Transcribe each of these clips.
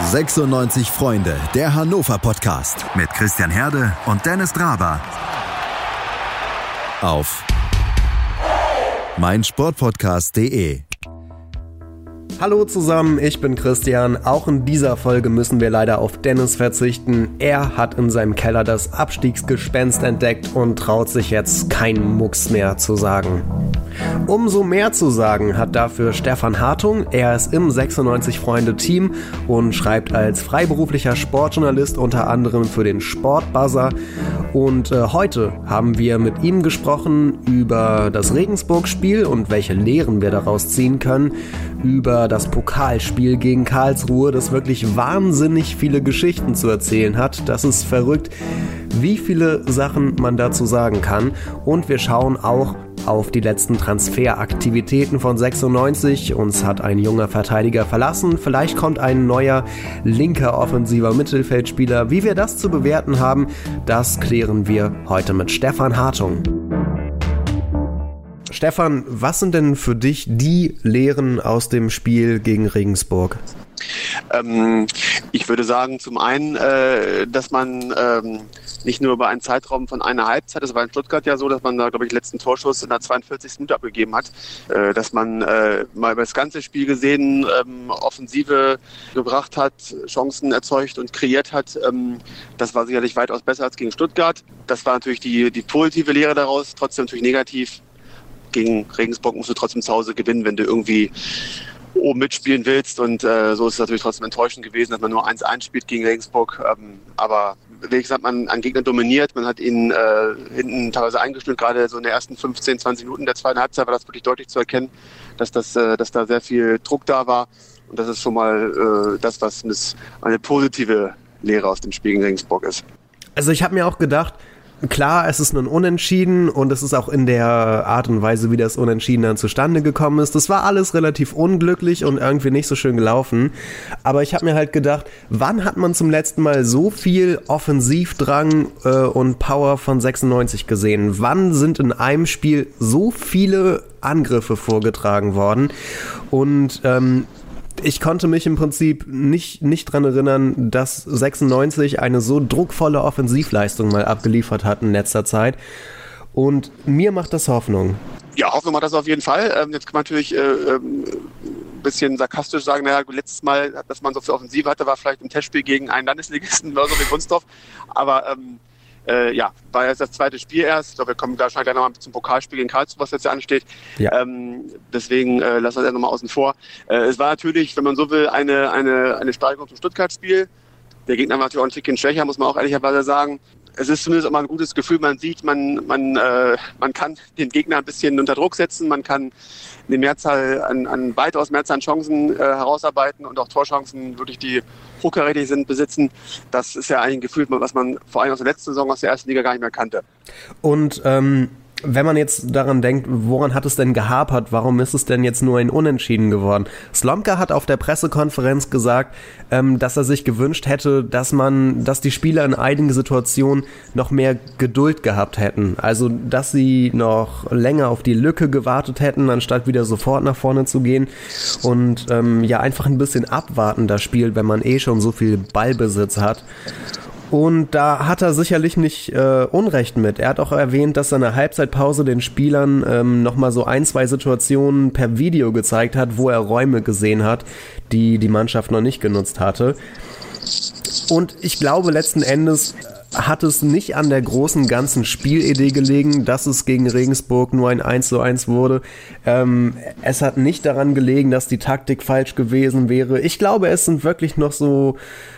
96 Freunde, der Hannover Podcast mit Christian Herde und Dennis Draber. Auf meinsportpodcast.de. Hallo zusammen, ich bin Christian. Auch in dieser Folge müssen wir leider auf Dennis verzichten. Er hat in seinem Keller das Abstiegsgespenst entdeckt und traut sich jetzt keinen Mucks mehr zu sagen. Umso mehr zu sagen hat dafür Stefan Hartung. Er ist im 96 Freunde Team und schreibt als freiberuflicher Sportjournalist unter anderem für den Sportbuzzer. Und äh, heute haben wir mit ihm gesprochen über das Regensburg-Spiel und welche Lehren wir daraus ziehen können, über das Pokalspiel gegen Karlsruhe, das wirklich wahnsinnig viele Geschichten zu erzählen hat. Das ist verrückt, wie viele Sachen man dazu sagen kann. Und wir schauen auch auf die letzten Transferaktivitäten von 96. Uns hat ein junger Verteidiger verlassen. Vielleicht kommt ein neuer linker offensiver Mittelfeldspieler. Wie wir das zu bewerten haben, das klären wir heute mit Stefan Hartung. Stefan, was sind denn für dich die Lehren aus dem Spiel gegen Regensburg? Ähm, ich würde sagen, zum einen, äh, dass man ähm, nicht nur über einen Zeitraum von einer Halbzeit, das war in Stuttgart ja so, dass man da, glaube ich, letzten Torschuss in der 42. Minute abgegeben hat, äh, dass man äh, mal über das ganze Spiel gesehen ähm, Offensive gebracht hat, Chancen erzeugt und kreiert hat. Ähm, das war sicherlich weitaus besser als gegen Stuttgart. Das war natürlich die, die positive Lehre daraus, trotzdem natürlich negativ. Gegen Regensburg musst du trotzdem zu Hause gewinnen, wenn du irgendwie oben mitspielen willst. Und äh, so ist es natürlich trotzdem enttäuschend gewesen, dass man nur 1-1 spielt gegen Regensburg. Ähm, aber wie gesagt, man an Gegner dominiert, man hat ihn äh, hinten teilweise eingestellt, gerade so in den ersten 15, 20 Minuten der zweiten Halbzeit war das wirklich deutlich zu erkennen, dass, das, äh, dass da sehr viel Druck da war. Und das ist schon mal äh, das, was eine positive Lehre aus dem Spiel gegen Regensburg ist. Also ich habe mir auch gedacht, Klar, es ist ein Unentschieden und es ist auch in der Art und Weise, wie das Unentschieden dann zustande gekommen ist. Das war alles relativ unglücklich und irgendwie nicht so schön gelaufen. Aber ich habe mir halt gedacht, wann hat man zum letzten Mal so viel Offensivdrang äh, und Power von 96 gesehen? Wann sind in einem Spiel so viele Angriffe vorgetragen worden? Und ähm, ich konnte mich im Prinzip nicht, nicht dran erinnern, dass 96 eine so druckvolle Offensivleistung mal abgeliefert hat in letzter Zeit. Und mir macht das Hoffnung. Ja, Hoffnung macht das auf jeden Fall. Ähm, jetzt kann man natürlich äh, ähm, ein bisschen sarkastisch sagen, naja, letztes Mal, dass man so viel Offensive hatte, war vielleicht im Testspiel gegen einen Landesligisten so wie Gunstdorf. Aber ähm, äh, ja, war jetzt das zweite Spiel erst. Ich glaube, wir kommen gleich nochmal zum Pokalspiel gegen Karlsruhe, was jetzt ja ansteht. Ja. Ähm, deswegen äh, lassen wir das nochmal außen vor. Äh, es war natürlich, wenn man so will, eine, eine, eine Steigerung zum Stuttgart-Spiel. Der Gegner war natürlich auch ein Tickchen schwächer, muss man auch ehrlicherweise sagen. Es ist zumindest mal ein gutes Gefühl, man sieht, man, man, äh, man kann den Gegner ein bisschen unter Druck setzen, man kann eine Mehrzahl an, an weitaus Mehrzahl an Chancen äh, herausarbeiten und auch Torchancen wirklich, die hochkarätig sind, besitzen. Das ist ja ein Gefühl, was man vor allem aus der letzten Saison aus der ersten Liga gar nicht mehr kannte. Und ähm, wenn man jetzt daran denkt, woran hat es denn gehapert? Warum ist es denn jetzt nur ein Unentschieden geworden? Slomka hat auf der Pressekonferenz gesagt, ähm, dass er sich gewünscht hätte, dass man, dass die Spieler in einigen Situationen noch mehr Geduld gehabt hätten. Also, dass sie noch länger auf die Lücke gewartet hätten, anstatt wieder sofort nach vorne zu gehen. Und ähm, ja, einfach ein bisschen abwarten das Spiel, wenn man eh schon so viel Ballbesitz hat. Und da hat er sicherlich nicht äh, Unrecht mit. Er hat auch erwähnt, dass er in der Halbzeitpause den Spielern ähm, nochmal so ein, zwei Situationen per Video gezeigt hat, wo er Räume gesehen hat, die die Mannschaft noch nicht genutzt hatte. Und ich glaube, letzten Endes hat es nicht an der großen ganzen Spielidee gelegen, dass es gegen Regensburg nur ein 1 zu 1 wurde. Ähm, es hat nicht daran gelegen, dass die Taktik falsch gewesen wäre. Ich glaube, es sind wirklich noch so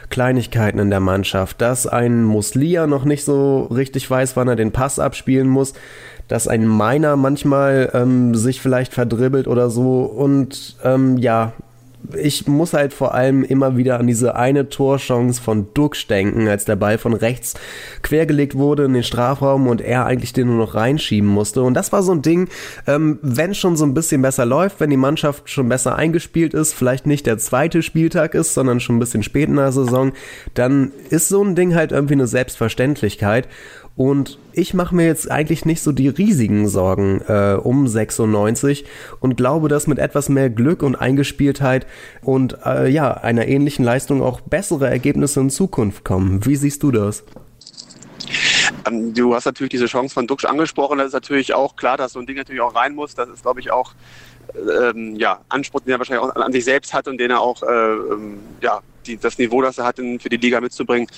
Kleinigkeiten in der Mannschaft, dass ein Muslia noch nicht so richtig weiß, wann er den Pass abspielen muss, dass ein Miner manchmal ähm, sich vielleicht verdribbelt oder so und ähm, ja, ich muss halt vor allem immer wieder an diese eine Torchance von Dux denken, als der Ball von rechts quergelegt wurde in den Strafraum und er eigentlich den nur noch reinschieben musste. Und das war so ein Ding, ähm, wenn schon so ein bisschen besser läuft, wenn die Mannschaft schon besser eingespielt ist, vielleicht nicht der zweite Spieltag ist, sondern schon ein bisschen spät in der Saison, dann ist so ein Ding halt irgendwie eine Selbstverständlichkeit. Und ich mache mir jetzt eigentlich nicht so die riesigen Sorgen äh, um 96 und glaube, dass mit etwas mehr Glück und Eingespieltheit und äh, ja, einer ähnlichen Leistung auch bessere Ergebnisse in Zukunft kommen. Wie siehst du das? Ähm, du hast natürlich diese Chance von Duxch angesprochen. Das ist natürlich auch klar, dass so ein Ding natürlich auch rein muss. Das ist, glaube ich, auch ähm, ja, Anspruch, den er wahrscheinlich auch an sich selbst hat und den er auch äh, ähm, ja, die, das Niveau, das er hat, in, für die Liga mitzubringen,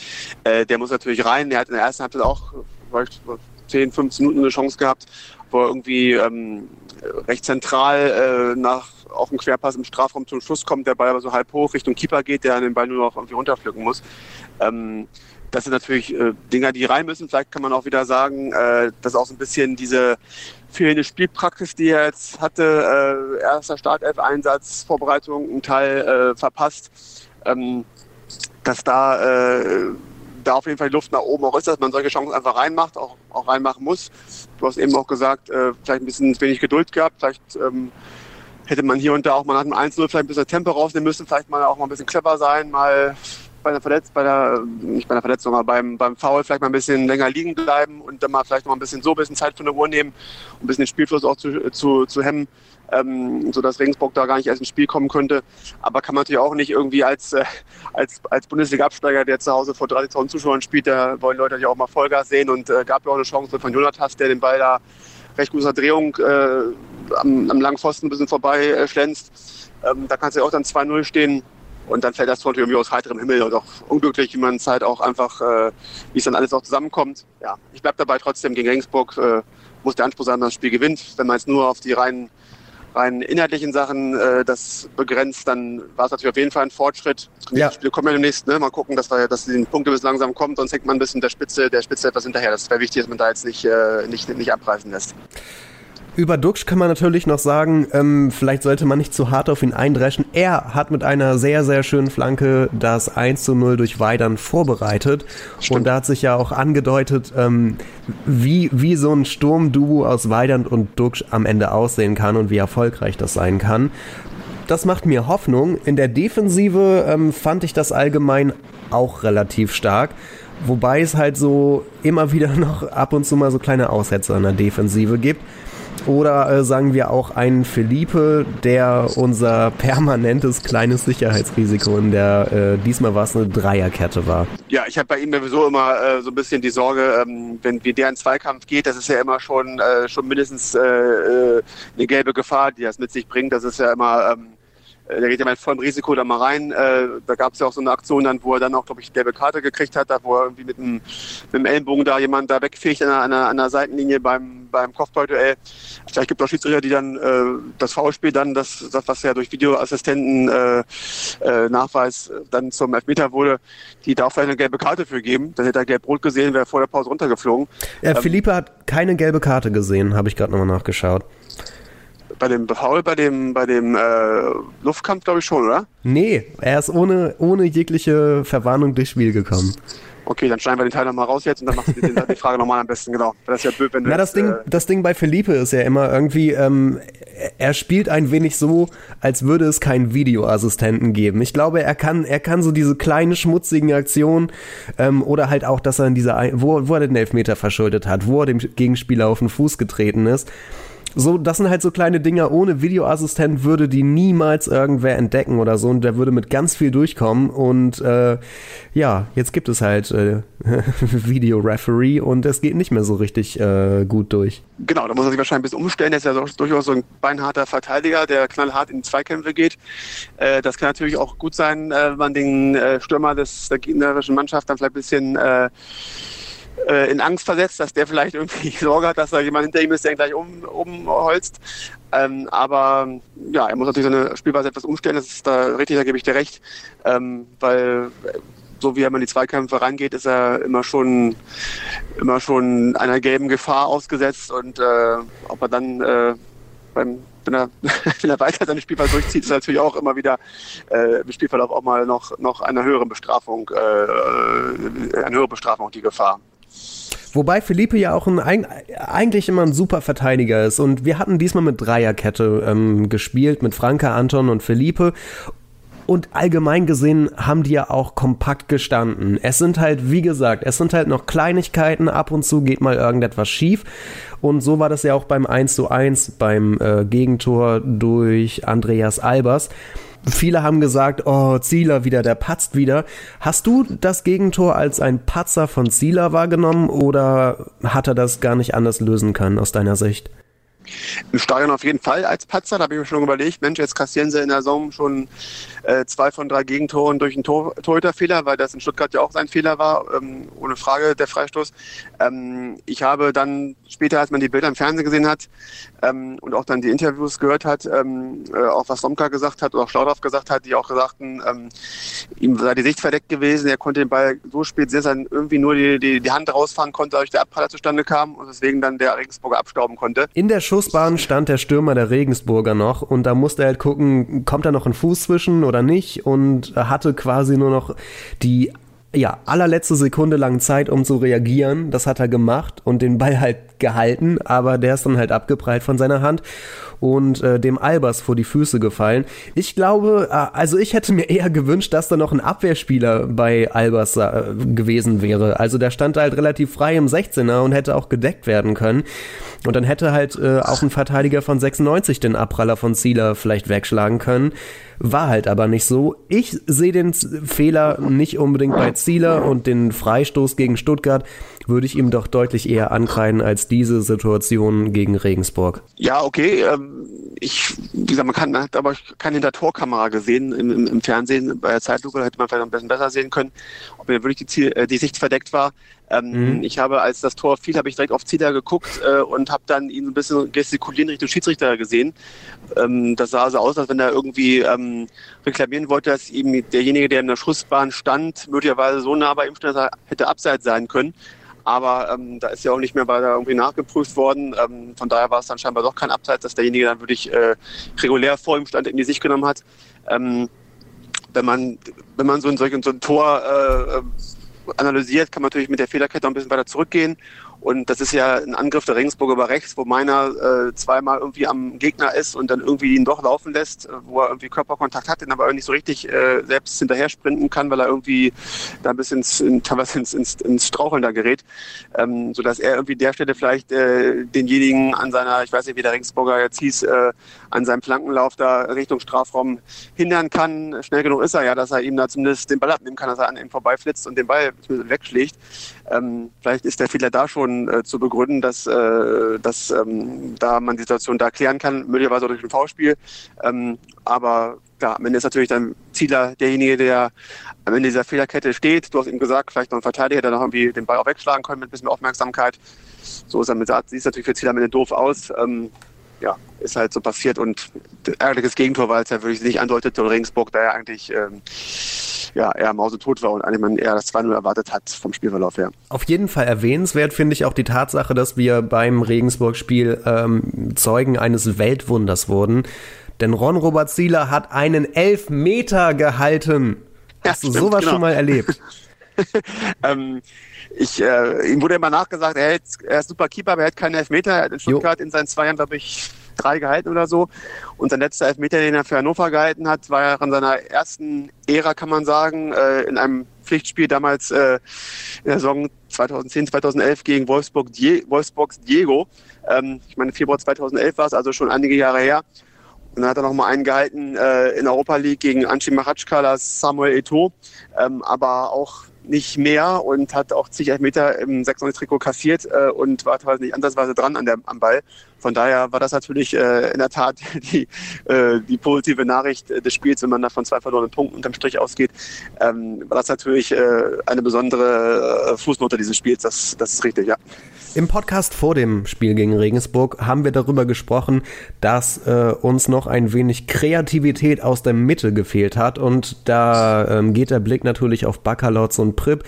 äh, der muss natürlich rein. Er hat in der ersten Halbzeit auch vielleicht 10, 15 Minuten eine Chance gehabt, wo er irgendwie ähm, recht zentral äh, nach auf den Querpass im Strafraum zum Schuss kommt, der Ball aber so halb hoch Richtung Keeper geht, der den Ball nur noch irgendwie runterpflücken muss. Ähm, das sind natürlich äh, Dinger, die rein müssen. Vielleicht kann man auch wieder sagen, äh, dass auch so ein bisschen diese fehlende Spielpraxis, die er jetzt hatte, äh, erster Startelf-Einsatz, Vorbereitung, ein Teil äh, verpasst, ähm, dass da, äh, da auf jeden Fall die Luft nach oben auch ist, dass man solche Chancen einfach reinmacht, auch, auch reinmachen muss. Du hast eben auch gesagt, äh, vielleicht ein bisschen wenig Geduld gehabt, vielleicht ähm, hätte man hier und da auch mal nach dem 1-0 vielleicht ein bisschen Tempo rausnehmen müssen, vielleicht mal auch mal ein bisschen clever sein, mal bei einer Verletzung, bei der, nicht bei einer Verletzung, aber beim, beim Foul vielleicht mal ein bisschen länger liegen bleiben und dann mal vielleicht noch ein bisschen so ein bisschen Zeit von der Uhr nehmen, um ein bisschen den Spielfluss auch zu, zu, zu hemmen, ähm, sodass Regensburg da gar nicht erst ins Spiel kommen könnte. Aber kann man natürlich auch nicht irgendwie als, äh, als, als Bundesliga-Absteiger, der zu Hause vor 30.000 Zuschauern spielt, da wollen Leute natürlich auch mal Vollgas sehen und äh, gab ja auch eine Chance von Jonathas, der den Ball da recht guter Drehung äh, am, am langen Pfosten ein bisschen vorbei äh, schlänzt. Ähm, da kannst du ja auch dann 2-0 stehen. Und dann fällt das Tor irgendwie aus heiterem Himmel und auch unglücklich, wie man es halt auch einfach, äh, wie es dann alles auch zusammenkommt. Ja, ich bleibe dabei trotzdem gegen Regensburg, äh, muss der Anspruch sein, dass das Spiel gewinnt. Wenn man jetzt nur auf die rein, rein inhaltlichen Sachen äh, das begrenzt, dann war es natürlich auf jeden Fall ein Fortschritt. Ja. Die Spiele kommen ja demnächst, ne? mal gucken, dass, wir, dass die Punkte bis langsam kommen, sonst hängt man ein bisschen der Spitze, der Spitze etwas hinterher. Das wäre wichtig, dass man da jetzt nicht, äh, nicht, nicht abreißen lässt. Über Duxch kann man natürlich noch sagen, ähm, vielleicht sollte man nicht zu hart auf ihn eindreschen. Er hat mit einer sehr, sehr schönen Flanke das 1 zu 0 durch Weidern vorbereitet. Stimmt. Und da hat sich ja auch angedeutet, ähm, wie, wie so ein Sturmduo aus Weidern und Duxch am Ende aussehen kann und wie erfolgreich das sein kann. Das macht mir Hoffnung. In der Defensive ähm, fand ich das allgemein auch relativ stark. Wobei es halt so immer wieder noch ab und zu mal so kleine Aussätze in der Defensive gibt. Oder äh, sagen wir auch einen Felipe, der unser permanentes kleines Sicherheitsrisiko in der, äh, diesmal war es eine Dreierkette war. Ja, ich habe bei ihm sowieso immer äh, so ein bisschen die Sorge, ähm, wenn wie der in Zweikampf geht, das ist ja immer schon, äh, schon mindestens äh, äh, eine gelbe Gefahr, die das mit sich bringt. Das ist ja immer... Ähm, äh, der geht ja mit vollem Risiko da mal rein. Äh, da gab es ja auch so eine Aktion dann, wo er dann auch, glaube ich, gelbe Karte gekriegt hat, da wo er irgendwie mit dem, mit dem Ellenbogen da jemand da wegfegt an der, an der Seitenlinie beim, beim Kopfballduell. Vielleicht gibt es auch Schiedsrichter, die dann äh, das Foulspiel dann, das, das, was ja durch Videoassistenten äh, äh, Nachweis dann zum Elfmeter wurde, die da auch vielleicht eine gelbe Karte für geben. Dann hätte er gelb-rot gesehen, wäre vor der Pause runtergeflogen. Äh, ähm, Philippe hat keine gelbe Karte gesehen, habe ich gerade nochmal nachgeschaut bei dem Foul, bei dem, bei dem äh, Luftkampf, glaube ich schon, oder? Nee, er ist ohne, ohne jegliche Verwarnung durchs Spiel gekommen. Okay, dann schneiden wir den Teil nochmal raus jetzt und dann machst du die, die Frage nochmal am besten, genau. Das ist ja blöd, wenn du Na, das, Ding, äh, das Ding bei Felipe ist ja immer irgendwie, ähm, er spielt ein wenig so, als würde es keinen Videoassistenten geben. Ich glaube, er kann, er kann so diese kleinen schmutzigen Aktionen ähm, oder halt auch, dass er in dieser, wo, wo er den Elfmeter verschuldet hat, wo er dem Gegenspieler auf den Fuß getreten ist so, das sind halt so kleine Dinger. Ohne Videoassistent würde die niemals irgendwer entdecken oder so. Und der würde mit ganz viel durchkommen. Und äh, ja, jetzt gibt es halt äh, Videoreferee und es geht nicht mehr so richtig äh, gut durch. Genau, da muss er sich wahrscheinlich ein bisschen umstellen. Er ist ja durchaus so ein beinharter Verteidiger, der knallhart in Zweikämpfe geht. Äh, das kann natürlich auch gut sein, äh, wenn man den äh, Stürmer des, der gegnerischen Mannschaft dann vielleicht ein bisschen äh, in Angst versetzt, dass der vielleicht irgendwie Sorge hat, dass da jemand hinter ihm ist, der ihn gleich um, umholzt. Ähm, aber ja, er muss natürlich seine Spielweise etwas umstellen, das ist da richtig, da gebe ich dir recht. Ähm, weil so wie er in die Zweikämpfe rangeht, ist er immer schon immer schon einer gelben Gefahr ausgesetzt und äh, ob er dann äh, beim wenn er, wenn er weiter seine Spielweise durchzieht, ist er natürlich auch immer wieder äh, im Spielverlauf auch mal noch, noch einer höheren Bestrafung, äh eine höhere Bestrafung die Gefahr. Wobei Felipe ja auch ein, eigentlich immer ein super Verteidiger ist. Und wir hatten diesmal mit Dreierkette ähm, gespielt, mit Franka, Anton und Felipe. Und allgemein gesehen haben die ja auch kompakt gestanden. Es sind halt, wie gesagt, es sind halt noch Kleinigkeiten. Ab und zu geht mal irgendetwas schief. Und so war das ja auch beim 1 zu 1 beim äh, Gegentor durch Andreas Albers. Viele haben gesagt, oh, Zieler wieder, der patzt wieder. Hast du das Gegentor als ein Patzer von Zieler wahrgenommen oder hat er das gar nicht anders lösen können aus deiner Sicht? Im Stadion auf jeden Fall als Patzer. Da habe ich mir schon überlegt, Mensch, jetzt kassieren sie in der Saison schon äh, zwei von drei Gegentoren durch einen Tor Torhüterfehler, weil das in Stuttgart ja auch sein Fehler war, ähm, ohne Frage der Freistoß. Ähm, ich habe dann später, als man die Bilder im Fernsehen gesehen hat ähm, und auch dann die Interviews gehört hat, ähm, äh, auch was Somka gesagt hat oder auch Schlaudorf gesagt hat, die auch sagten, ähm, ihm sei die Sicht verdeckt gewesen, er konnte den Ball so spät sehen, dass er irgendwie nur die, die, die Hand rausfahren konnte, dadurch der Abpraller zustande kam und deswegen dann der Regensburger abstauben konnte. In der Schussbahn stand der Stürmer der Regensburger noch und da musste er halt gucken, kommt da noch ein Fuß zwischen oder nicht und hatte quasi nur noch die ja, allerletzte Sekunde lang Zeit, um zu reagieren. Das hat er gemacht und den Ball halt gehalten, aber der ist dann halt abgeprallt von seiner Hand und äh, dem Albers vor die Füße gefallen. Ich glaube, äh, also ich hätte mir eher gewünscht, dass da noch ein Abwehrspieler bei Albers äh, gewesen wäre. Also der stand halt relativ frei im 16er und hätte auch gedeckt werden können. Und dann hätte halt äh, auch ein Verteidiger von 96 den Abpraller von Zieler vielleicht wegschlagen können. War halt aber nicht so. Ich sehe den Fehler nicht unbedingt bei Zieler und den Freistoß gegen Stuttgart würde ich ihm doch deutlich eher ankreiden als diese Situation gegen Regensburg. Ja, okay. Ähm, ich, wie gesagt, man kann, hat aber keine Hintertorkamera gesehen im, im, im, Fernsehen. Bei der Zeitlupe hätte man vielleicht ein bisschen besser sehen können, ob mir wirklich die, Ziel, äh, die Sicht verdeckt war. Ähm, mhm. Ich habe, als das Tor fiel, habe ich direkt auf Zieler geguckt äh, und habe dann ihn ein bisschen gestikulieren Richtung Schiedsrichter gesehen. Ähm, das sah so aus, als wenn er irgendwie ähm, reklamieren wollte, dass ihm derjenige, der in der Schussbahn stand, möglicherweise so nah bei ihm stand, dass er hätte abseits sein können. Aber ähm, da ist ja auch nicht mehr weiter irgendwie nachgeprüft worden. Ähm, von daher war es dann scheinbar doch kein Abseits, dass derjenige dann wirklich äh, regulär vor ihm stand, in die Sicht genommen hat. Ähm, wenn man, wenn man so ein, so ein Tor äh, äh analysiert, kann man natürlich mit der Fehlerkette ein bisschen weiter zurückgehen und das ist ja ein Angriff der Regensburg über rechts, wo meiner äh, zweimal irgendwie am Gegner ist und dann irgendwie ihn doch laufen lässt, äh, wo er irgendwie Körperkontakt hat, den aber nicht so richtig äh, selbst hinterher sprinten kann, weil er irgendwie da ein bisschen ins, in, teilweise ins, ins, ins Straucheln da gerät. Ähm, sodass er irgendwie der Stelle vielleicht äh, denjenigen an seiner, ich weiß nicht, wie der Regensburger jetzt hieß, äh, an seinem Flankenlauf da Richtung Strafraum hindern kann. Schnell genug ist er ja, dass er ihm da zumindest den Ball abnehmen kann, dass er an ihm vorbeiflitzt und den Ball wegschlägt. Ähm, vielleicht ist der Fehler da schon äh, zu begründen, dass, äh, dass ähm, da man die Situation da klären kann, möglicherweise durch ein V-Spiel. Ähm, aber klar, am Ende ist natürlich dann Zieler derjenige, der am Ende dieser Fehlerkette steht. Du hast ihm gesagt, vielleicht noch ein Verteidiger, der noch irgendwie den Ball auch wegschlagen kann mit ein bisschen Aufmerksamkeit. So ist er mit sieht natürlich für Zieler am Ende doof aus. Ähm, ja, ist halt so passiert und ärgerliches Gegentor, weil es ja wirklich nicht andeutete und Regensburg da ja eigentlich ähm, ja, eher mausetot war und eigentlich man eher das 2-0 erwartet hat vom Spielverlauf her. Auf jeden Fall erwähnenswert finde ich auch die Tatsache, dass wir beim Regensburg-Spiel ähm, Zeugen eines Weltwunders wurden. Denn Ron Robert Zieler hat einen Elfmeter gehalten. Hast ja, du sowas genau. schon mal erlebt? ähm, ich, äh, ihm wurde immer nachgesagt, er, hält, er ist super Keeper, aber er hat keinen Elfmeter. Er hat in Stuttgart jo. in seinen zwei Jahren, glaube ich, drei gehalten oder so. Und sein letzter Elfmeter, den er für Hannover gehalten hat, war ja in seiner ersten Ära, kann man sagen, äh, in einem Pflichtspiel damals äh, in der Saison 2010, 2011 gegen Wolfsburg, Die Wolfsburgs Diego. Ähm, ich meine, Februar 2011 war es, also schon einige Jahre her. Und dann hat er noch mal einen gehalten äh, in Europa League gegen Anchi Machatschka, das Samuel Eto'o. Ähm, aber auch nicht mehr und hat auch zig Meter im 96-Trikot kassiert äh, und war teilweise nicht ansatzweise dran an der, am Ball. Von daher war das natürlich äh, in der Tat die, äh, die positive Nachricht des Spiels, wenn man da von zwei verlorenen Punkten unterm Strich ausgeht. Ähm, war das natürlich äh, eine besondere äh, Fußnote dieses Spiels, das, das ist richtig, ja. Im Podcast vor dem Spiel gegen Regensburg haben wir darüber gesprochen, dass äh, uns noch ein wenig Kreativität aus der Mitte gefehlt hat und da ähm, geht der Blick natürlich auf Bakalotz und Prip.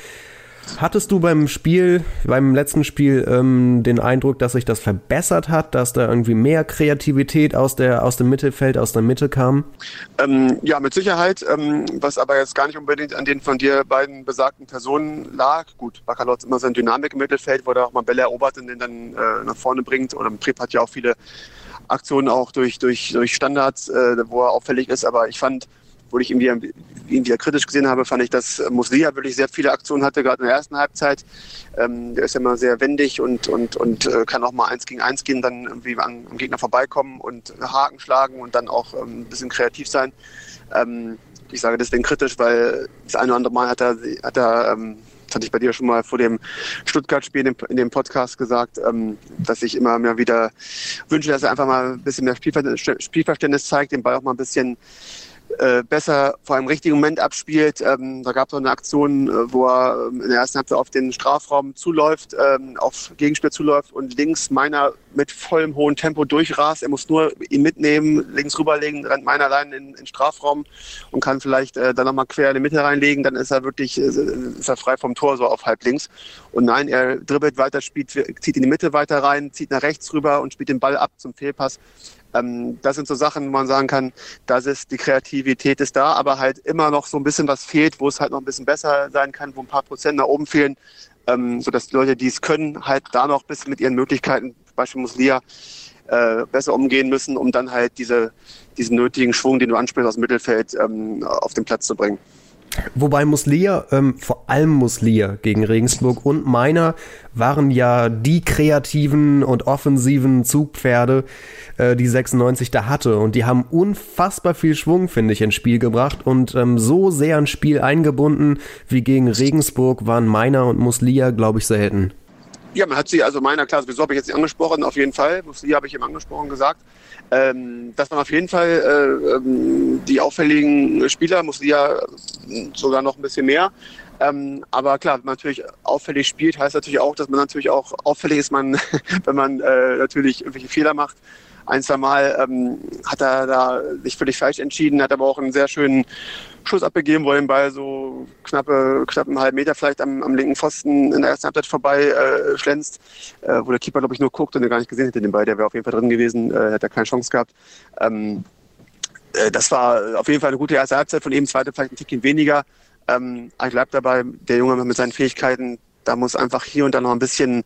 Hattest du beim Spiel, beim letzten Spiel, ähm, den Eindruck, dass sich das verbessert hat, dass da irgendwie mehr Kreativität aus, der, aus dem Mittelfeld, aus der Mitte kam? Ähm, ja, mit Sicherheit, ähm, was aber jetzt gar nicht unbedingt an den von dir beiden besagten Personen lag. Gut, Bakalotz immer seine Dynamik im Mittelfeld, wo er auch mal Bälle erobert und den dann äh, nach vorne bringt. Oder Prep hat ja auch viele Aktionen auch durch, durch, durch Standards, äh, wo er auffällig ist. Aber ich fand, wo ich irgendwie, irgendwie kritisch gesehen habe, fand ich, dass Muslia wirklich sehr viele Aktionen hatte, gerade in der ersten Halbzeit. Ähm, der ist ja immer sehr wendig und, und, und äh, kann auch mal eins gegen eins gehen, dann irgendwie an, am Gegner vorbeikommen und Haken schlagen und dann auch ähm, ein bisschen kreativ sein. Ähm, ich sage deswegen kritisch, weil das eine oder andere Mal hat er, hat er ähm, das hatte ich bei dir schon mal vor dem Stuttgart-Spiel in, in dem, Podcast gesagt, ähm, dass ich immer mehr wieder wünsche, dass er einfach mal ein bisschen mehr Spielverständnis zeigt, den Ball auch mal ein bisschen äh, besser vor einem richtigen Moment abspielt. Ähm, da gab es auch eine Aktion, äh, wo er ähm, in der ersten Halbzeit auf den Strafraum zuläuft, ähm, auf Gegenspiel zuläuft und links meiner mit vollem hohen Tempo durchrast. Er muss nur ihn mitnehmen, links rüberlegen, rennt meiner allein in den Strafraum und kann vielleicht äh, dann nochmal quer in die Mitte reinlegen. Dann ist er wirklich äh, ist er frei vom Tor, so auf halb links. Und nein, er dribbelt weiter, spielt, zieht in die Mitte weiter rein, zieht nach rechts rüber und spielt den Ball ab zum Fehlpass. Ähm, das sind so Sachen, wo man sagen kann, das ist die Kreativität ist da, aber halt immer noch so ein bisschen was fehlt, wo es halt noch ein bisschen besser sein kann, wo ein paar Prozent nach oben fehlen, ähm, sodass die Leute, die es können, halt da noch ein bisschen mit ihren Möglichkeiten, Beispiel Muslia, äh, besser umgehen müssen, um dann halt diese, diesen nötigen Schwung, den du ansprichst aus dem Mittelfeld, ähm, auf den Platz zu bringen. Wobei Muslia, ähm, vor allem Muslia gegen Regensburg und Meiner waren ja die kreativen und offensiven Zugpferde, äh, die 96 da hatte. Und die haben unfassbar viel Schwung, finde ich, ins Spiel gebracht und ähm, so sehr ins Spiel eingebunden wie gegen Regensburg waren Meiner und Muslia, glaube ich, selten. Ja, man hat sie, also Meiner, klar, sowieso habe ich jetzt nicht angesprochen, auf jeden Fall. Muslia habe ich eben angesprochen gesagt. Ähm, das waren auf jeden Fall äh, ähm, die auffälligen Spieler, muss ja sogar noch ein bisschen mehr. Ähm, aber klar, wenn man natürlich auffällig spielt, heißt natürlich auch, dass man natürlich auch auffällig ist, man, wenn man äh, natürlich irgendwelche Fehler macht ein, zwei Mal ähm, hat er da sich völlig falsch entschieden, hat aber auch einen sehr schönen Schuss abgegeben, wo er den Ball so knappe, knapp einen halben Meter vielleicht am, am linken Pfosten in der ersten Halbzeit vorbei äh, schlänzt, äh, wo der Keeper, glaube ich, nur guckt und er gar nicht gesehen hätte den Ball. Der wäre auf jeden Fall drin gewesen, äh, hätte er keine Chance gehabt. Ähm, äh, das war auf jeden Fall eine gute erste Halbzeit von ihm, zweite vielleicht ein Tickchen weniger. Ähm, ich bleibe dabei, der Junge mit seinen Fähigkeiten, da muss einfach hier und da noch ein bisschen,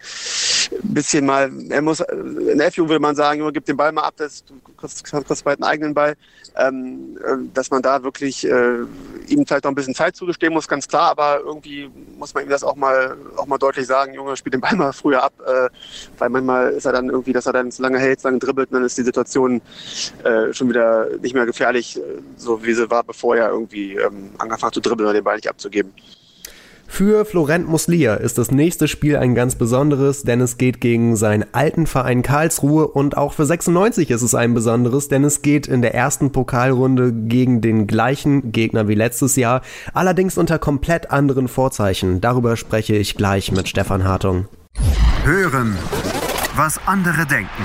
bisschen mal, er muss, in der FU würde man sagen, Junge, gib den Ball mal ab, das, du kriegst, kriegst bald einen eigenen Ball, ähm, äh, dass man da wirklich äh, ihm vielleicht noch ein bisschen Zeit zugestehen muss, ganz klar, aber irgendwie muss man ihm das auch mal, auch mal deutlich sagen, Junge, spiel den Ball mal früher ab, äh, weil manchmal ist er dann irgendwie, dass er dann zu lange hält, zu lange dribbelt und dann ist die Situation äh, schon wieder nicht mehr gefährlich, äh, so wie sie war, bevor er irgendwie ähm, angefangen zu dribbeln oder den Ball nicht abzugeben. Für Florent Muslia ist das nächste Spiel ein ganz besonderes, denn es geht gegen seinen alten Verein Karlsruhe und auch für 96 ist es ein besonderes, denn es geht in der ersten Pokalrunde gegen den gleichen Gegner wie letztes Jahr, allerdings unter komplett anderen Vorzeichen. Darüber spreche ich gleich mit Stefan Hartung. Hören, was andere denken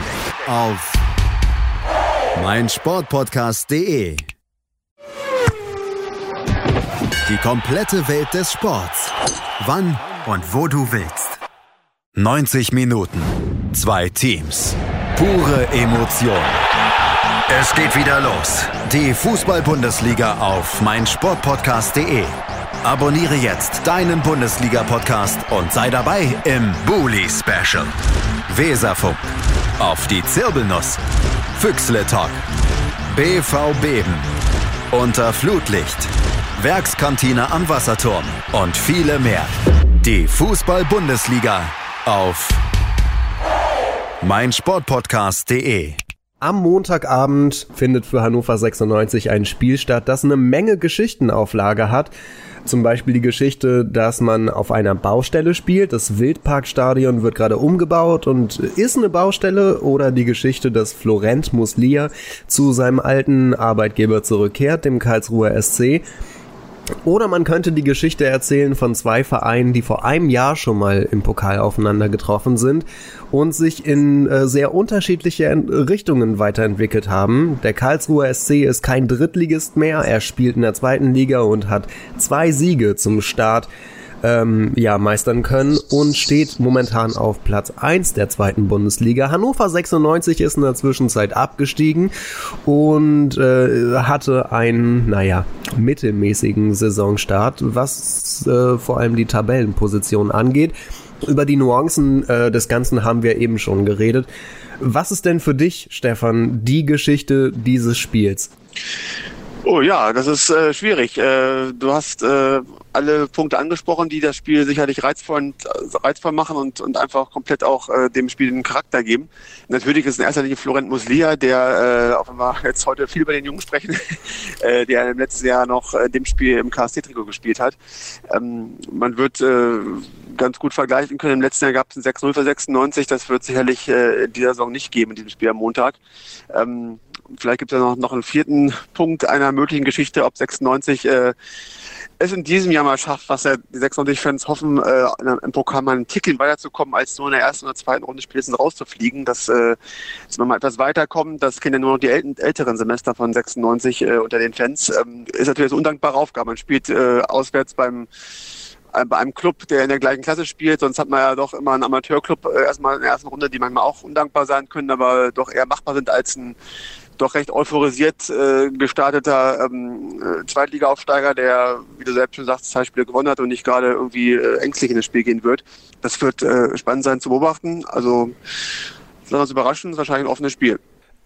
auf meinsportpodcast.de die komplette Welt des Sports. Wann und wo du willst. 90 Minuten. Zwei Teams. Pure Emotion. Es geht wieder los. Die Fußball-Bundesliga auf meinsportpodcast.de. Abonniere jetzt deinen Bundesliga-Podcast und sei dabei im Bully Special. Weserfunk. Auf die Zirbelnuss. Füchsle Talk. BV Beben. Unter Flutlicht. Werkskantine am Wasserturm und viele mehr. Die Fußball-Bundesliga auf meinsportpodcast.de. Am Montagabend findet für Hannover 96 ein Spiel statt, das eine Menge Geschichtenauflage hat. Zum Beispiel die Geschichte, dass man auf einer Baustelle spielt. Das Wildparkstadion wird gerade umgebaut und ist eine Baustelle. Oder die Geschichte, dass Florent Muslia zu seinem alten Arbeitgeber zurückkehrt, dem Karlsruher SC. Oder man könnte die Geschichte erzählen von zwei Vereinen, die vor einem Jahr schon mal im Pokal aufeinander getroffen sind und sich in äh, sehr unterschiedliche Richtungen weiterentwickelt haben. Der Karlsruher SC ist kein Drittligist mehr, er spielt in der zweiten Liga und hat zwei Siege zum Start ähm, ja, meistern können und steht momentan auf Platz 1 der zweiten Bundesliga. Hannover 96 ist in der Zwischenzeit abgestiegen und äh, hatte einen, naja, mittelmäßigen Saisonstart, was äh, vor allem die Tabellenposition angeht. Über die Nuancen äh, des Ganzen haben wir eben schon geredet. Was ist denn für dich, Stefan, die Geschichte dieses Spiels? Oh ja, das ist äh, schwierig. Äh, du hast äh, alle Punkte angesprochen, die das Spiel sicherlich reizvoll, reizvoll machen und, und einfach komplett auch äh, dem Spiel den Charakter geben. Natürlich ist in erster Linie Florent Muslia, der, äh, auch wenn wir jetzt heute viel über den Jungen sprechen, äh, der im letzten Jahr noch äh, dem Spiel im KST-Trikot gespielt hat. Ähm, man wird äh, ganz gut vergleichen können. Im letzten Jahr gab es ein 6-0 für 96. Das wird sicherlich äh, in dieser Saison nicht geben in diesem Spiel am Montag. Ähm, vielleicht gibt es ja noch, noch einen vierten Punkt einer möglichen Geschichte, ob 96 äh, es in diesem Jahr mal schafft, was ja die 96-Fans hoffen, äh, im Pokal mal einen Ticken weiterzukommen, als nur in der ersten oder zweiten Runde spätestens rauszufliegen, dass, äh, dass man mal etwas weiterkommt. Das kennen ja nur noch die äl älteren Semester von 96 äh, unter den Fans. Ähm, ist natürlich eine undankbare Aufgabe. Man spielt äh, auswärts beim äh, bei einem Club, der in der gleichen Klasse spielt. Sonst hat man ja doch immer einen Amateurclub äh, erstmal in der ersten Runde, die manchmal auch undankbar sein können, aber doch eher machbar sind als ein doch recht euphorisiert äh, gestarteter ähm, äh, Zweitliga-Aufsteiger, der, wie du selbst schon sagst, zwei Spiele gewonnen hat und nicht gerade irgendwie äh, ängstlich in das Spiel gehen wird. Das wird äh, spannend sein zu beobachten. Also, lass uns überraschen, ist wahrscheinlich ein offenes Spiel.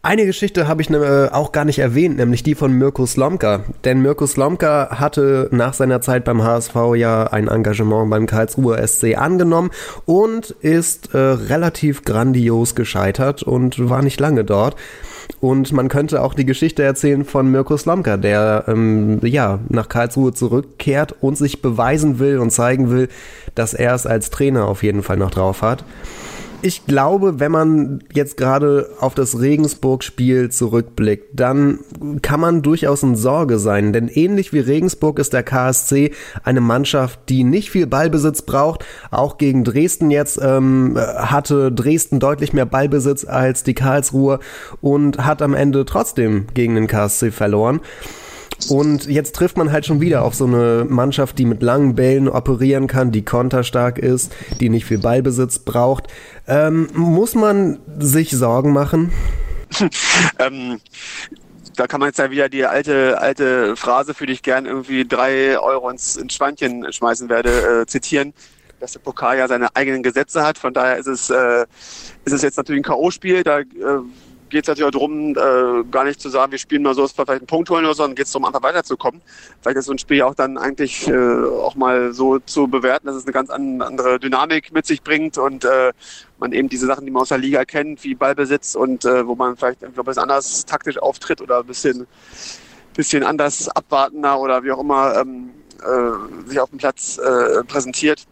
Eine Geschichte habe ich ne, auch gar nicht erwähnt, nämlich die von Mirko Slomka. Denn Mirko Slomka hatte nach seiner Zeit beim HSV ja ein Engagement beim Karlsruher SC angenommen und ist äh, relativ grandios gescheitert und war nicht lange dort. Und man könnte auch die Geschichte erzählen von Mirko Slomka, der ähm, ja nach Karlsruhe zurückkehrt und sich beweisen will und zeigen will, dass er es als Trainer auf jeden Fall noch drauf hat ich glaube, wenn man jetzt gerade auf das Regensburg-Spiel zurückblickt, dann kann man durchaus in Sorge sein. Denn ähnlich wie Regensburg ist der KSC eine Mannschaft, die nicht viel Ballbesitz braucht. Auch gegen Dresden jetzt ähm, hatte Dresden deutlich mehr Ballbesitz als die Karlsruhe und hat am Ende trotzdem gegen den KSC verloren. Und jetzt trifft man halt schon wieder auf so eine Mannschaft, die mit langen Bällen operieren kann, die konterstark ist, die nicht viel Ballbesitz braucht. Ähm, muss man sich Sorgen machen? ähm, da kann man jetzt ja wieder die alte, alte Phrase, für die ich gern irgendwie drei Euro ins, ins Schweinchen schmeißen werde, äh, zitieren dass der Pokal ja seine eigenen Gesetze hat. Von daher ist es, äh, ist es jetzt natürlich ein K.O.-Spiel. Da äh, geht es natürlich auch darum, äh, gar nicht zu sagen, wir spielen mal so, dass wir vielleicht einen Punkt holen oder so, sondern geht es darum, einfach weiterzukommen. Vielleicht ist so ein Spiel auch dann eigentlich äh, auch mal so zu bewerten, dass es eine ganz andere Dynamik mit sich bringt und äh, man eben diese Sachen, die man aus der Liga kennt, wie Ballbesitz und äh, wo man vielleicht ein bisschen anders taktisch auftritt oder ein bisschen, bisschen anders abwartender oder wie auch immer ähm, äh, sich auf dem Platz äh, präsentiert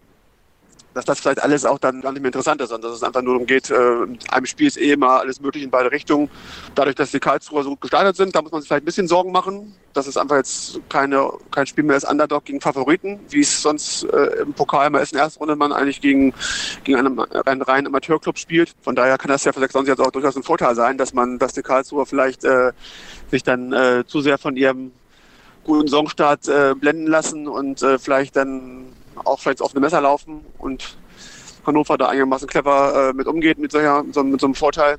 dass das vielleicht alles auch dann gar nicht mehr interessant ist, sondern dass es einfach nur darum geht, äh, in einem Spiel ist eh immer alles möglich in beide Richtungen. Dadurch, dass die Karlsruher so gut gestartet sind, da muss man sich vielleicht ein bisschen Sorgen machen, dass es einfach jetzt keine, kein Spiel mehr ist, Underdog gegen Favoriten, wie es sonst äh, im Pokal immer ist, in der ersten Runde man eigentlich gegen, gegen einen, einen reinen Amateurclub spielt. Von daher kann das ja für 96 jetzt auch durchaus ein Vorteil sein, dass man, dass die Karlsruher vielleicht äh, sich dann äh, zu sehr von ihrem guten Saisonstart äh, blenden lassen und äh, vielleicht dann auch vielleicht auf eine Messer laufen und Hannover da einigermaßen clever äh, mit umgeht mit, solcher, mit, so, mit so einem Vorteil.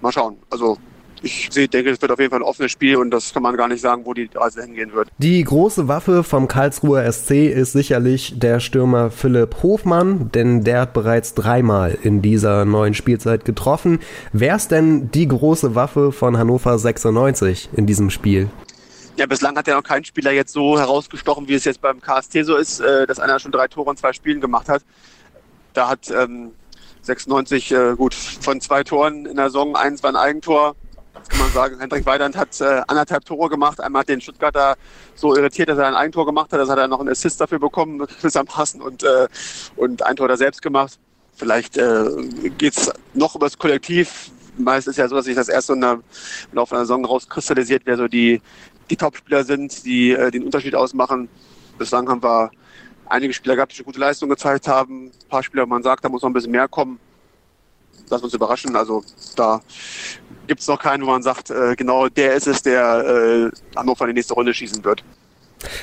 Mal schauen. Also ich denke, es wird auf jeden Fall ein offenes Spiel und das kann man gar nicht sagen, wo die Reise hingehen wird. Die große Waffe vom Karlsruher SC ist sicherlich der Stürmer Philipp Hofmann, denn der hat bereits dreimal in dieser neuen Spielzeit getroffen. Wer ist denn die große Waffe von Hannover 96 in diesem Spiel? Ja, bislang hat ja noch kein Spieler jetzt so herausgestochen, wie es jetzt beim KST so ist, äh, dass einer schon drei Tore in zwei Spielen gemacht hat. Da hat ähm, 96 äh, gut von zwei Toren in der Saison, eins war ein Eigentor. Das kann man sagen. Hendrik Weidand hat äh, anderthalb Tore gemacht. Einmal hat den Stuttgarter so irritiert, dass er ein Eigentor gemacht hat. Das hat er noch einen Assist dafür bekommen, gewissermaßen, und, äh, und ein Tor er selbst gemacht. Vielleicht äh, geht es noch über das Kollektiv. Meist ist ja so, dass sich das erst so in der, im Laufe einer Saison rauskristallisiert, wer so die, die Topspieler sind, die äh, den Unterschied ausmachen. Bislang haben wir einige Spieler gehabt, die schon gute Leistung gezeigt haben. Ein paar Spieler, wo man sagt, da muss noch ein bisschen mehr kommen. Lass uns überraschen. Also da gibt es noch keinen, wo man sagt, äh, genau der ist es, der äh, Hannover in die nächste Runde schießen wird.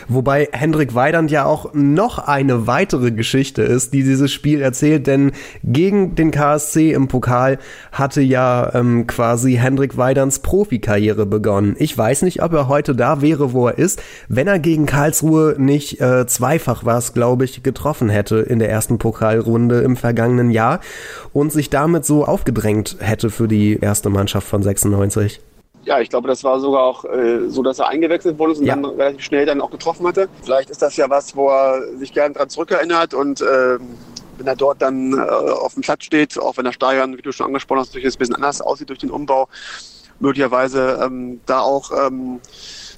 Wobei Hendrik Weidand ja auch noch eine weitere Geschichte ist, die dieses Spiel erzählt, denn gegen den KSC im Pokal hatte ja ähm, quasi Hendrik Weidands Profikarriere begonnen. Ich weiß nicht, ob er heute da wäre, wo er ist, wenn er gegen Karlsruhe nicht äh, zweifach was, glaube ich, getroffen hätte in der ersten Pokalrunde im vergangenen Jahr und sich damit so aufgedrängt hätte für die erste Mannschaft von 96. Ja, ich glaube, das war sogar auch äh, so, dass er eingewechselt wurde und ja. dann relativ schnell dann auch getroffen hatte. Vielleicht ist das ja was, wo er sich gerne dran zurückerinnert und äh, wenn er dort dann äh, auf dem Platz steht, auch wenn der Stadion, wie du schon angesprochen hast, natürlich ein bisschen anders aussieht durch den Umbau, möglicherweise ähm, da auch ähm,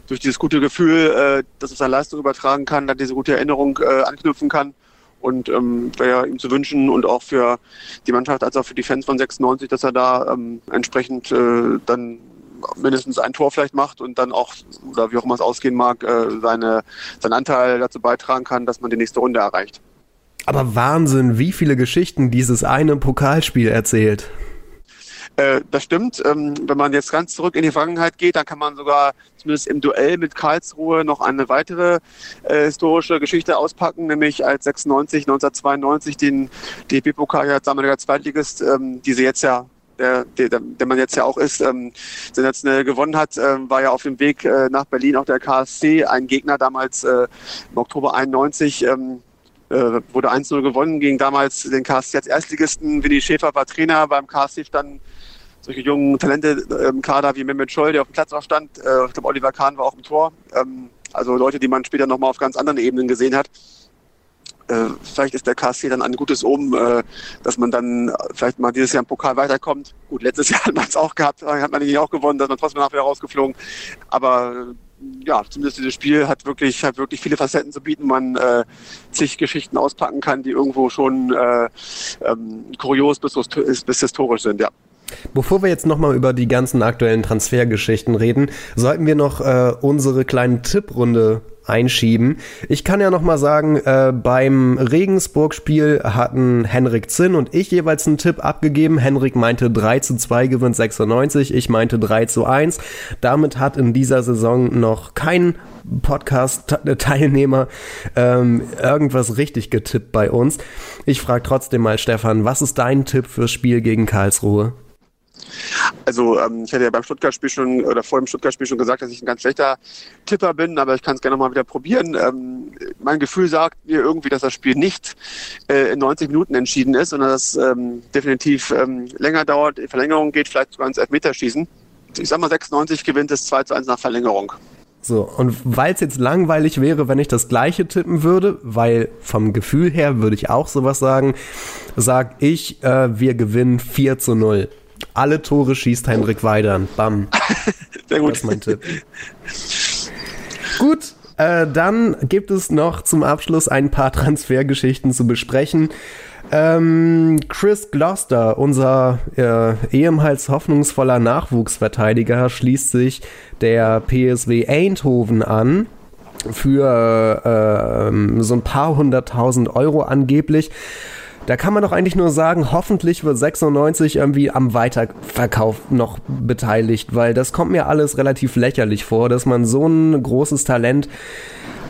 durch dieses gute Gefühl, äh, dass es seine Leistung übertragen kann, dann diese gute Erinnerung äh, anknüpfen kann. Und ähm, wäre ihm zu wünschen und auch für die Mannschaft als auch für die Fans von 96, dass er da ähm, entsprechend äh, dann mindestens ein Tor vielleicht macht und dann auch, oder wie auch immer es ausgehen mag, äh, seine, seinen Anteil dazu beitragen kann, dass man die nächste Runde erreicht. Aber Wahnsinn, wie viele Geschichten dieses eine Pokalspiel erzählt. Äh, das stimmt. Ähm, wenn man jetzt ganz zurück in die Vergangenheit geht, dann kann man sogar zumindest im Duell mit Karlsruhe noch eine weitere äh, historische Geschichte auspacken, nämlich als 96, 1992 den DFB-Pokal ja damaliger Zweitligist, ähm, diese jetzt ja der, der, der man jetzt ja auch ist, ähm, sensationell gewonnen hat, ähm, war ja auf dem Weg äh, nach Berlin auch der KSC, ein Gegner damals äh, im Oktober 91, ähm, äh, wurde 1-0 gewonnen gegen damals den KSC als Erstligisten. Winnie Schäfer war Trainer, beim KSC standen solche jungen Talente im Kader wie Mehmet Scholl, der auf dem Platz auch stand. Äh, ich glaube, Oliver Kahn war auch im Tor. Ähm, also Leute, die man später nochmal auf ganz anderen Ebenen gesehen hat. Äh, vielleicht ist der KSC dann ein gutes Omen, äh, dass man dann vielleicht mal dieses Jahr im Pokal weiterkommt. Gut, letztes Jahr hat man es auch gehabt, hat man ihn auch gewonnen, dass man trotzdem nachher rausgeflogen. Aber ja, zumindest dieses Spiel hat wirklich, hat wirklich viele Facetten zu bieten. Man äh, zig Geschichten auspacken kann, die irgendwo schon äh, ähm, kurios bis, bis historisch sind, ja. Bevor wir jetzt nochmal über die ganzen aktuellen Transfergeschichten reden, sollten wir noch äh, unsere kleine Tipprunde einschieben. Ich kann ja nochmal sagen, äh, beim Regensburg-Spiel hatten Henrik Zinn und ich jeweils einen Tipp abgegeben. Henrik meinte 3 zu 2 gewinnt 96, ich meinte 3 zu 1. Damit hat in dieser Saison noch kein Podcast-Teilnehmer ähm, irgendwas richtig getippt bei uns. Ich frage trotzdem mal, Stefan, was ist dein Tipp fürs Spiel gegen Karlsruhe? Also ähm, ich hatte ja beim Stuttgart-Spiel schon oder vor dem Stuttgart-Spiel schon gesagt, dass ich ein ganz schlechter Tipper bin, aber ich kann es gerne mal wieder probieren. Ähm, mein Gefühl sagt mir irgendwie, dass das Spiel nicht äh, in 90 Minuten entschieden ist, sondern dass ähm, definitiv ähm, länger dauert, die Verlängerung geht, vielleicht sogar ins Elfmeterschießen. Ich sag mal 96 gewinnt es 2 zu 1 nach Verlängerung. So, und weil es jetzt langweilig wäre, wenn ich das gleiche tippen würde, weil vom Gefühl her würde ich auch sowas sagen, sag ich, äh, wir gewinnen 4 zu 0. Alle Tore schießt Hendrik Weidern. Bam. Sehr gut. Das ist mein Tipp. gut, äh, dann gibt es noch zum Abschluss ein paar Transfergeschichten zu besprechen. Ähm, Chris Gloucester, unser äh, ehemals hoffnungsvoller Nachwuchsverteidiger, schließt sich der PSW Eindhoven an für äh, so ein paar hunderttausend Euro angeblich. Da kann man doch eigentlich nur sagen, hoffentlich wird 96 irgendwie am Weiterverkauf noch beteiligt, weil das kommt mir alles relativ lächerlich vor, dass man so ein großes Talent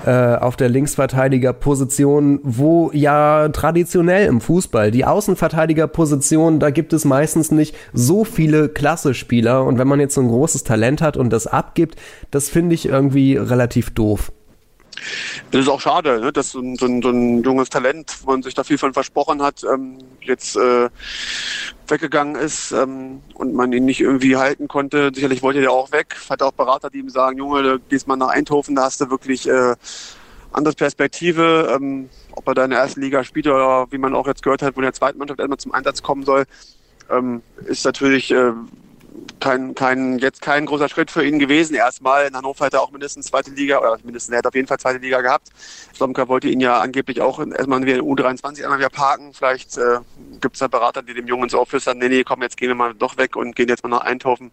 äh, auf der Linksverteidigerposition, wo ja traditionell im Fußball die Außenverteidigerposition, da gibt es meistens nicht so viele Klasse-Spieler und wenn man jetzt so ein großes Talent hat und das abgibt, das finde ich irgendwie relativ doof. Das ist auch schade, ne, dass so ein, so, ein, so ein, junges Talent, wo man sich da viel von versprochen hat, ähm, jetzt äh, weggegangen ist ähm, und man ihn nicht irgendwie halten konnte. Sicherlich wollte er auch weg. Hat auch Berater, die ihm sagen, Junge, du gehst mal nach Eindhoven, da hast du wirklich äh, andere Perspektive. Ähm, ob er da in der ersten Liga spielt oder wie man auch jetzt gehört hat, wo in der zweiten Mannschaft erstmal zum Einsatz kommen soll, ähm, ist natürlich äh, kein, kein, jetzt kein großer Schritt für ihn gewesen. Erstmal in Hannover hat er auch mindestens zweite Liga, oder mindestens, er hat auf jeden Fall zweite Liga gehabt. Slomka wollte ihn ja angeblich auch erstmal in U23 einmal wieder parken. Vielleicht äh, gibt es da Berater, die dem Jungen so aufflüstern, nee, nee, komm, jetzt gehen wir mal doch weg und gehen jetzt mal nach Eindhoven.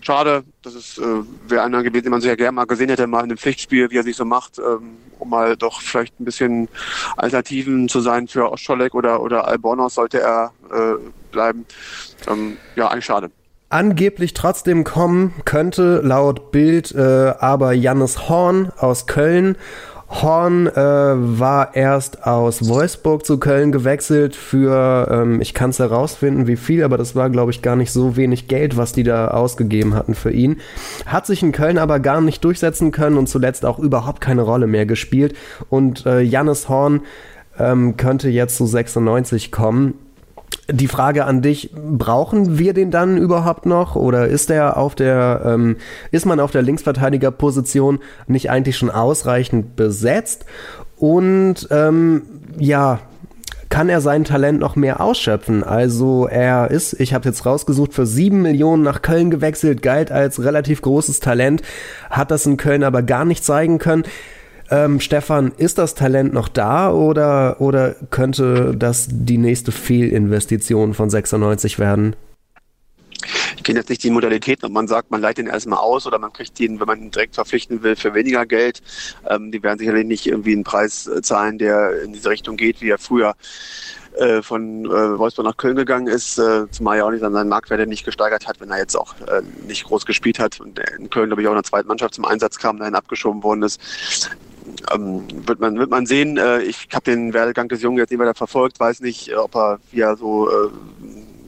Schade, das ist, äh, wäre einer gewesen, den man sich ja gerne mal gesehen hätte, mal in einem Pflichtspiel, wie er sich so macht, ähm, um mal doch vielleicht ein bisschen Alternativen zu sein für Oscholek oder, oder Albornoz sollte er äh, bleiben. Ähm, ja, eigentlich schade angeblich trotzdem kommen könnte, laut Bild, äh, aber Jannis Horn aus Köln. Horn äh, war erst aus Wolfsburg zu Köln gewechselt für, ähm, ich kann es herausfinden, wie viel, aber das war, glaube ich, gar nicht so wenig Geld, was die da ausgegeben hatten für ihn. Hat sich in Köln aber gar nicht durchsetzen können und zuletzt auch überhaupt keine Rolle mehr gespielt. Und äh, Jannis Horn ähm, könnte jetzt zu 96 kommen die Frage an dich, brauchen wir den dann überhaupt noch oder ist der auf der, ähm, ist man auf der Linksverteidigerposition nicht eigentlich schon ausreichend besetzt? Und ähm, ja, kann er sein Talent noch mehr ausschöpfen. Also er ist, ich habe jetzt rausgesucht, für sieben Millionen nach Köln gewechselt, galt als relativ großes Talent, hat das in Köln aber gar nicht zeigen können. Ähm, Stefan, ist das Talent noch da oder, oder könnte das die nächste Fehlinvestition von 96 werden? Ich kenne jetzt nicht die Modalitäten, ob man sagt, man leiht ihn erstmal aus oder man kriegt ihn, wenn man ihn direkt verpflichten will, für weniger Geld. Ähm, die werden sicherlich nicht irgendwie einen Preis äh, zahlen, der in diese Richtung geht, wie er früher äh, von äh, Wolfsburg nach Köln gegangen ist, äh, zumal er auch nicht an seinen Marktwert nicht gesteigert hat, wenn er jetzt auch äh, nicht groß gespielt hat und in Köln, glaube ich, auch in der zweiten Mannschaft zum Einsatz kam, dahin abgeschoben worden ist ähm, wird man wird man sehen. Äh, ich habe den Werdegang des Jungen jetzt nicht weiter verfolgt, weiß nicht, äh, ob er wie er so äh,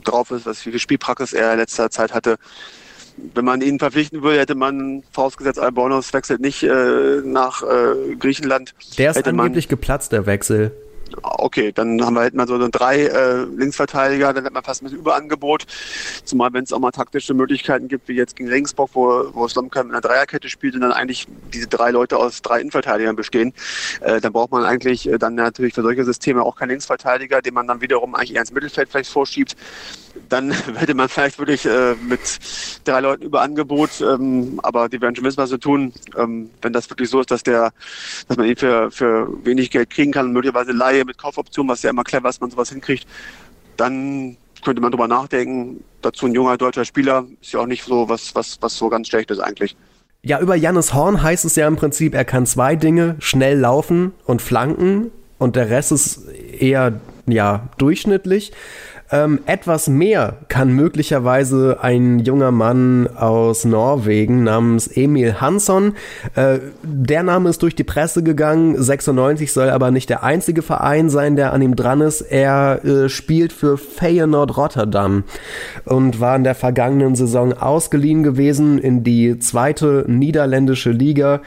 drauf ist, was wie viel Spielpraxis er in letzter Zeit hatte. Wenn man ihn verpflichten würde, hätte man vorausgesetzt, Albornoz wechselt nicht äh, nach äh, Griechenland. Der ist angeblich geplatzt, der Wechsel okay, dann haben wir halt mal so drei äh, Linksverteidiger, dann hat man fast ein bisschen Überangebot. Zumal wenn es auch mal taktische Möglichkeiten gibt, wie jetzt gegen Regensburg, wo, wo Slomka mit einer Dreierkette spielt und dann eigentlich diese drei Leute aus drei Innenverteidigern bestehen, äh, dann braucht man eigentlich äh, dann natürlich für solche Systeme auch keinen Linksverteidiger, den man dann wiederum eigentlich eher ins Mittelfeld vielleicht vorschiebt. Dann hätte man vielleicht wirklich äh, mit drei Leuten Überangebot, ähm, aber die werden schon wissen, was sie tun. Ähm, wenn das wirklich so ist, dass der, dass man ihn für, für wenig Geld kriegen kann, möglicherweise Laie mit Kaufoption, was ja immer clever ist, man sowas hinkriegt, dann könnte man drüber nachdenken. Dazu ein junger deutscher Spieler ist ja auch nicht so was, was, was so ganz schlecht ist eigentlich. Ja, über Jannis Horn heißt es ja im Prinzip, er kann zwei Dinge, schnell laufen und flanken und der Rest ist eher, ja, durchschnittlich. Ähm, etwas mehr kann möglicherweise ein junger Mann aus Norwegen namens Emil Hansson. Äh, der Name ist durch die Presse gegangen. 96 soll aber nicht der einzige Verein sein, der an ihm dran ist. Er äh, spielt für Feyenoord Rotterdam und war in der vergangenen Saison ausgeliehen gewesen in die zweite niederländische Liga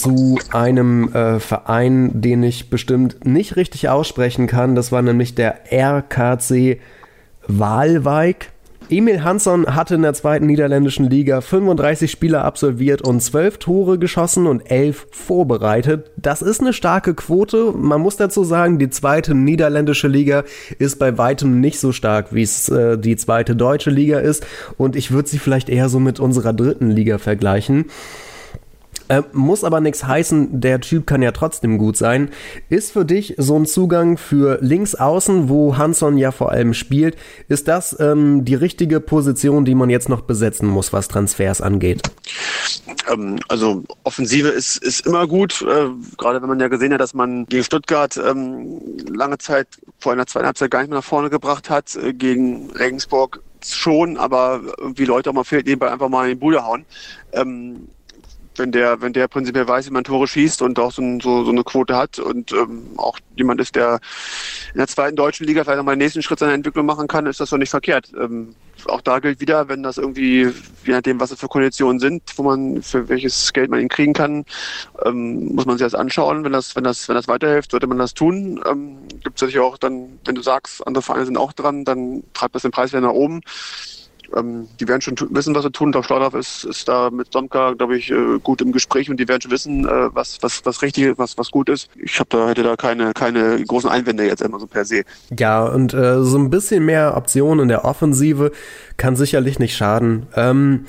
zu einem äh, Verein, den ich bestimmt nicht richtig aussprechen kann. Das war nämlich der RKC Waalwijk. Emil Hansson hatte in der zweiten niederländischen Liga 35 Spiele absolviert und 12 Tore geschossen und 11 vorbereitet. Das ist eine starke Quote. Man muss dazu sagen, die zweite niederländische Liga ist bei weitem nicht so stark, wie es äh, die zweite deutsche Liga ist. Und ich würde sie vielleicht eher so mit unserer dritten Liga vergleichen. Äh, muss aber nichts heißen, der Typ kann ja trotzdem gut sein. Ist für dich so ein Zugang für links außen, wo Hanson ja vor allem spielt, ist das ähm, die richtige Position, die man jetzt noch besetzen muss, was Transfers angeht? Ähm, also Offensive ist, ist immer gut, äh, gerade wenn man ja gesehen hat, dass man gegen Stuttgart ähm, lange Zeit vor einer zweiten Halbzeit gar nicht mehr nach vorne gebracht hat, äh, gegen Regensburg schon, aber irgendwie Leute auch mal fehlt, nebenbei einfach mal in die Bude hauen. Ähm, wenn der, wenn der prinzipiell weiß, wie man Tore schießt und auch so, so, so eine Quote hat und ähm, auch jemand ist, der in der zweiten deutschen Liga vielleicht nochmal den nächsten Schritt seiner Entwicklung machen kann, ist das doch nicht verkehrt. Ähm, auch da gilt wieder, wenn das irgendwie, je nachdem, was es für Konditionen sind, wo man, für welches Geld man ihn kriegen kann, ähm, muss man sich das anschauen. Wenn das, wenn das, wenn das weiterhilft, sollte man das tun. Ähm, Gibt es natürlich auch dann, wenn du sagst, andere Vereine sind auch dran, dann treibt das den Preis wieder nach oben ähm, die werden schon wissen, was sie tun. Doch Staudaff ist, ist da mit Somka, glaube ich, äh, gut im Gespräch und die werden schon wissen, äh, was, was, was richtig ist, was, was gut ist. Ich hab da, hätte da keine, keine großen Einwände jetzt immer so per se. Ja, und äh, so ein bisschen mehr Optionen in der Offensive kann sicherlich nicht schaden. Ähm,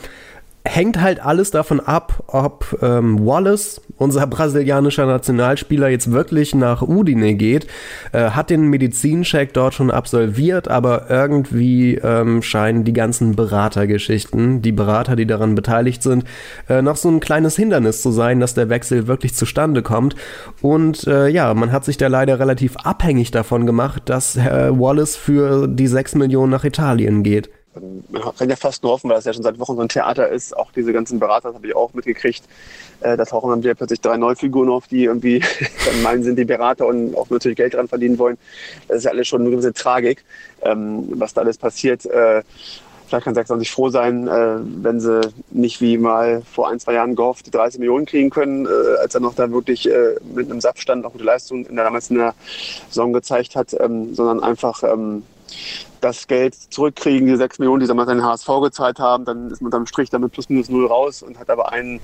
hängt halt alles davon ab, ob ähm, Wallace, unser brasilianischer Nationalspieler, jetzt wirklich nach Udine geht. Äh, hat den Medizincheck dort schon absolviert, aber irgendwie ähm, scheinen die ganzen Beratergeschichten, die Berater, die daran beteiligt sind, äh, noch so ein kleines Hindernis zu sein, dass der Wechsel wirklich zustande kommt. Und äh, ja, man hat sich da leider relativ abhängig davon gemacht, dass Wallace für die 6 Millionen nach Italien geht man kann ja fast nur hoffen, weil das ja schon seit Wochen so ein Theater ist. Auch diese ganzen Berater, das habe ich auch mitgekriegt. Äh, da tauchen dann wieder plötzlich drei Neufiguren auf, die irgendwie dann meinen, sind die Berater und auch natürlich Geld dran verdienen wollen. Das ist ja alles schon eine gewisse Tragik, ähm, was da alles passiert. Äh, vielleicht kann Sachsen sich froh sein, äh, wenn sie nicht wie mal vor ein, zwei Jahren gehofft, die 30 Millionen kriegen können, äh, als er noch da wirklich äh, mit einem Saftstand auch gute Leistung in der damals in der Saison gezeigt hat, ähm, sondern einfach ähm, das Geld zurückkriegen, die sechs Millionen, die sie mal den HSV gezahlt haben, dann ist man unterm Strich damit plus minus null raus und hat aber einen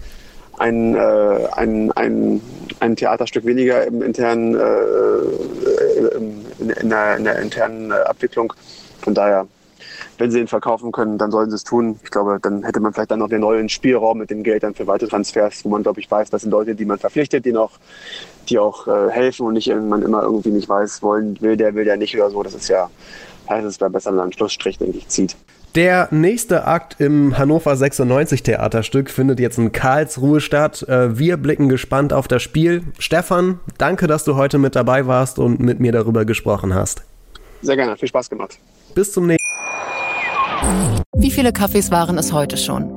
ein, äh, ein, ein, ein Theaterstück weniger im internen, äh, in, in, der, in der internen Abwicklung. Von daher, wenn sie ihn verkaufen können, dann sollen sie es tun. Ich glaube, dann hätte man vielleicht dann noch den neuen Spielraum mit dem Geld dann für weitere Transfers, wo man, glaube ich, weiß, das sind Leute, die man verpflichtet, die noch, die auch äh, helfen und nicht man immer irgendwie nicht weiß, wollen, will der, will der nicht oder so. Das ist ja, heißt es wäre besser, wenn man einen Schlussstrich, denke ich, zieht. Der nächste Akt im Hannover 96 Theaterstück findet jetzt in Karlsruhe statt. Äh, wir blicken gespannt auf das Spiel. Stefan, danke, dass du heute mit dabei warst und mit mir darüber gesprochen hast. Sehr gerne, viel Spaß gemacht. Bis zum nächsten Wie viele Kaffees waren es heute schon?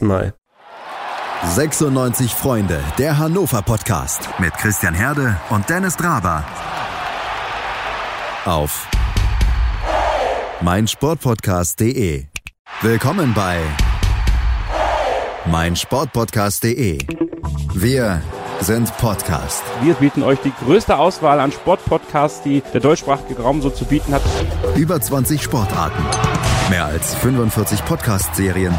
Mal. 96 Freunde, der Hannover Podcast mit Christian Herde und Dennis Draber auf meinsportpodcast.de. Willkommen bei meinsportpodcast.de. Wir sind Podcast. Wir bieten euch die größte Auswahl an Sportpodcasts, die der deutschsprachige Raum so zu bieten hat. Über 20 Sportarten, mehr als 45 Podcast-Serien,